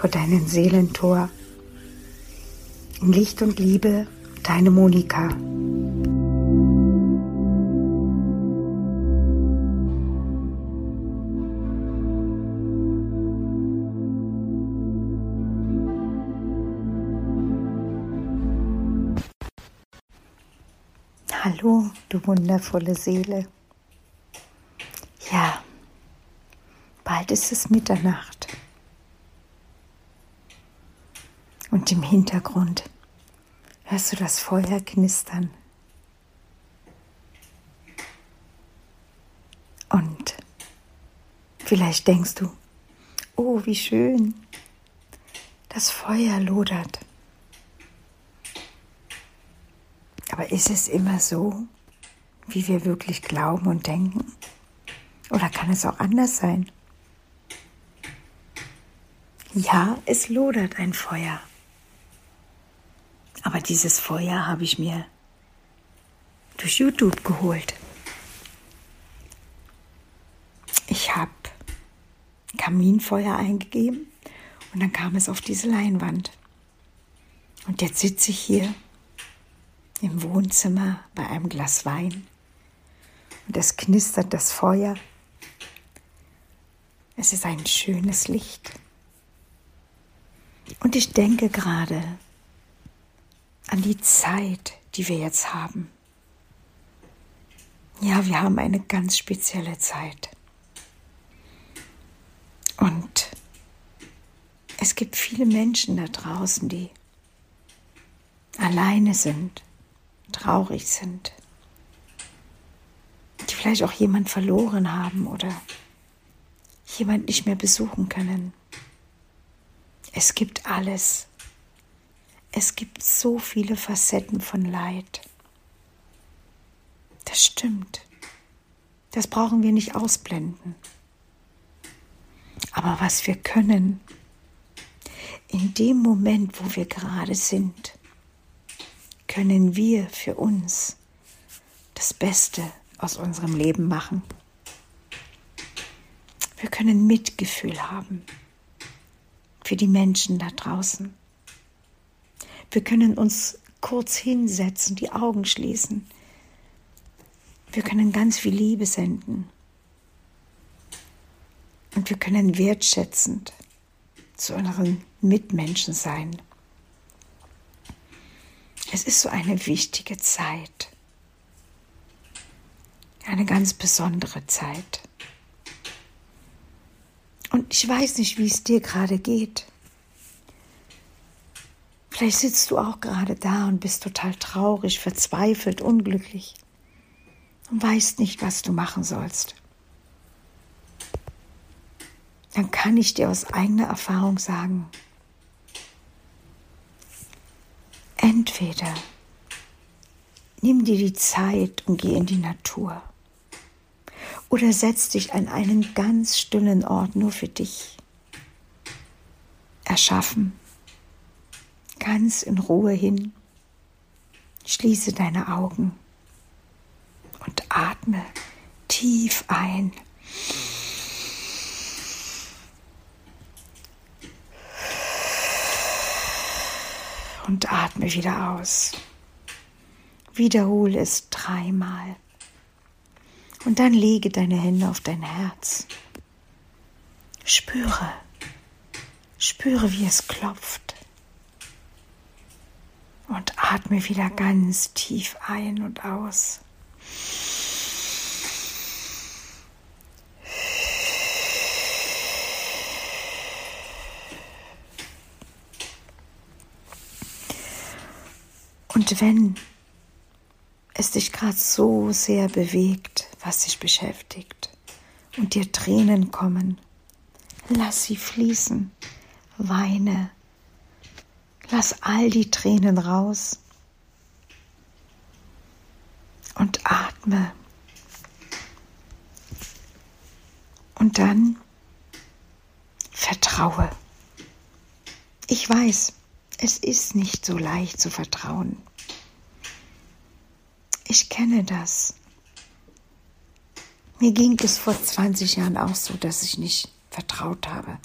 vor deinem Seelentor. In Licht und Liebe, deine Monika. Hallo, du wundervolle Seele. Ja, bald ist es Mitternacht. Und im Hintergrund hörst du das Feuer knistern. Und vielleicht denkst du, oh, wie schön, das Feuer lodert. Aber ist es immer so, wie wir wirklich glauben und denken? Oder kann es auch anders sein? Ja, es lodert ein Feuer. Aber dieses Feuer habe ich mir durch YouTube geholt. Ich habe Kaminfeuer eingegeben und dann kam es auf diese Leinwand. Und jetzt sitze ich hier im Wohnzimmer bei einem Glas Wein und es knistert das Feuer. Es ist ein schönes Licht. Und ich denke gerade an die Zeit, die wir jetzt haben. Ja, wir haben eine ganz spezielle Zeit. Und es gibt viele Menschen da draußen, die alleine sind, traurig sind, die vielleicht auch jemand verloren haben oder jemand nicht mehr besuchen können. Es gibt alles. Es gibt so viele Facetten von Leid. Das stimmt. Das brauchen wir nicht ausblenden. Aber was wir können, in dem Moment, wo wir gerade sind, können wir für uns das Beste aus unserem Leben machen. Wir können Mitgefühl haben für die Menschen da draußen. Wir können uns kurz hinsetzen, die Augen schließen. Wir können ganz viel Liebe senden. Und wir können wertschätzend zu unseren Mitmenschen sein. Es ist so eine wichtige Zeit. Eine ganz besondere Zeit. Und ich weiß nicht, wie es dir gerade geht. Vielleicht sitzt du auch gerade da und bist total traurig, verzweifelt, unglücklich und weißt nicht, was du machen sollst. Dann kann ich dir aus eigener Erfahrung sagen, entweder nimm dir die Zeit und geh in die Natur oder setz dich an einen ganz stillen Ort nur für dich. Erschaffen ganz in Ruhe hin. Schließe deine Augen und atme tief ein. Und atme wieder aus. Wiederhole es dreimal. Und dann lege deine Hände auf dein Herz. Spüre, spüre, wie es klopft. Und atme wieder ganz tief ein und aus. Und wenn es dich gerade so sehr bewegt, was dich beschäftigt und dir Tränen kommen, lass sie fließen, weine, lass all die Tränen raus und atme. Und dann vertraue. Ich weiß, es ist nicht so leicht zu vertrauen. Ich kenne das. Mir ging es vor 20 Jahren auch so, dass ich nicht vertraut habe,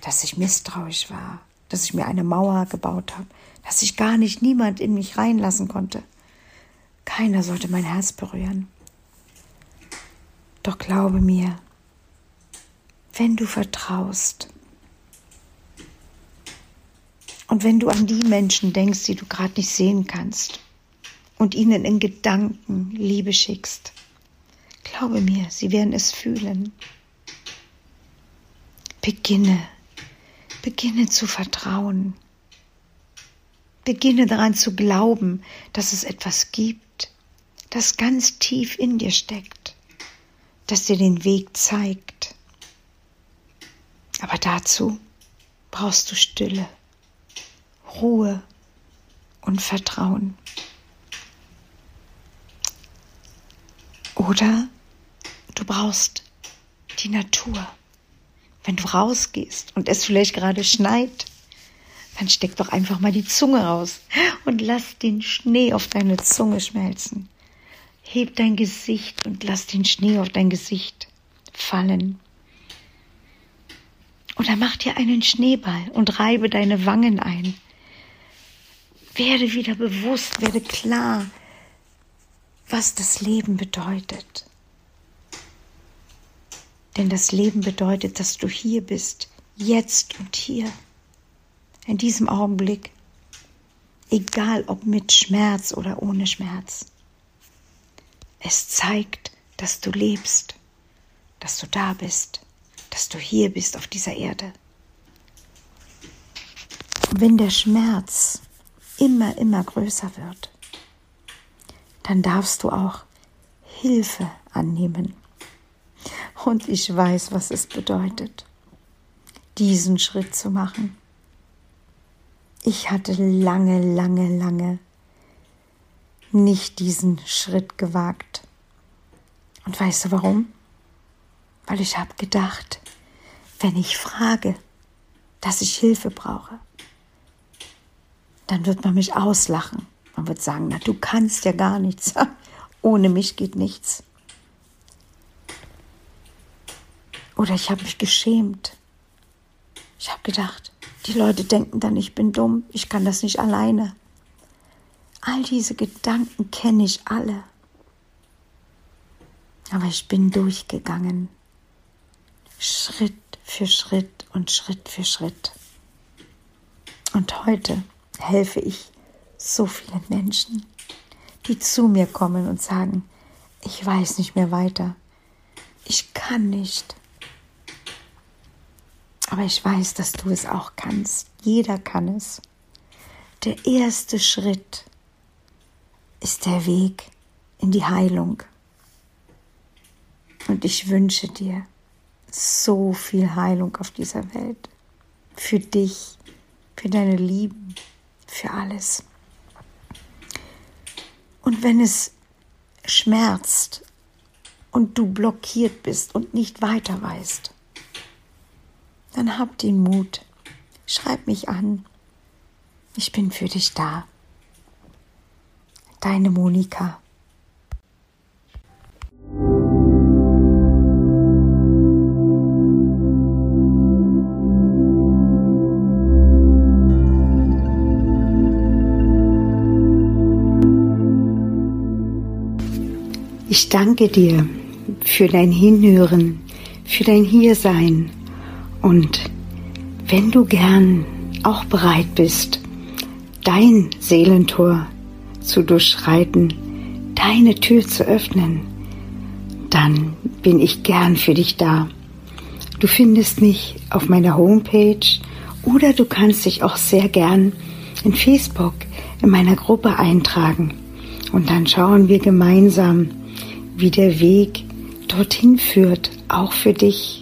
dass ich misstrauisch war, dass ich mir eine Mauer gebaut habe, dass ich gar nicht niemand in mich reinlassen konnte. Keiner sollte mein Herz berühren. Doch glaube mir, wenn du vertraust und wenn du an die Menschen denkst, die du gerade nicht sehen kannst, und ihnen in Gedanken Liebe schickst. Glaube mir, sie werden es fühlen. Beginne, beginne zu vertrauen. Beginne daran zu glauben, dass es etwas gibt, das ganz tief in dir steckt, das dir den Weg zeigt. Aber dazu brauchst du Stille, Ruhe und Vertrauen. Oder du brauchst die Natur. Wenn du rausgehst und es vielleicht gerade schneit, dann steck doch einfach mal die Zunge raus und lass den Schnee auf deine Zunge schmelzen. Heb dein Gesicht und lass den Schnee auf dein Gesicht fallen. Oder mach dir einen Schneeball und reibe deine Wangen ein. Werde wieder bewusst, werde klar, was das Leben bedeutet. Denn das Leben bedeutet, dass du hier bist, jetzt und hier, in diesem Augenblick, egal ob mit Schmerz oder ohne Schmerz. Es zeigt, dass du lebst, dass du da bist, dass du hier bist auf dieser Erde. Wenn der Schmerz immer, immer größer wird, dann darfst du auch Hilfe annehmen. Und ich weiß, was es bedeutet, diesen Schritt zu machen. Ich hatte lange, lange, lange nicht diesen Schritt gewagt. Und weißt du warum? Weil ich habe gedacht, wenn ich frage, dass ich Hilfe brauche, dann wird man mich auslachen. Man wird sagen, na, du kannst ja gar nichts. Ohne mich geht nichts. Oder ich habe mich geschämt. Ich habe gedacht, die Leute denken dann, ich bin dumm, ich kann das nicht alleine. All diese Gedanken kenne ich alle. Aber ich bin durchgegangen. Schritt für Schritt und Schritt für Schritt. Und heute helfe ich so viele Menschen, die zu mir kommen und sagen, ich weiß nicht mehr weiter, ich kann nicht. Aber ich weiß, dass du es auch kannst. Jeder kann es. Der erste Schritt ist der Weg in die Heilung. Und ich wünsche dir so viel Heilung auf dieser Welt. Für dich, für deine Lieben, für alles. Und wenn es schmerzt und du blockiert bist und nicht weiter weißt, dann hab den Mut, schreib mich an. Ich bin für dich da. Deine Monika. Ich danke dir für dein Hinhören, für dein Hiersein und wenn du gern auch bereit bist, dein Seelentor zu durchschreiten, deine Tür zu öffnen, dann bin ich gern für dich da. Du findest mich auf meiner Homepage oder du kannst dich auch sehr gern in Facebook in meiner Gruppe eintragen und dann schauen wir gemeinsam, wie der Weg dorthin führt, auch für dich,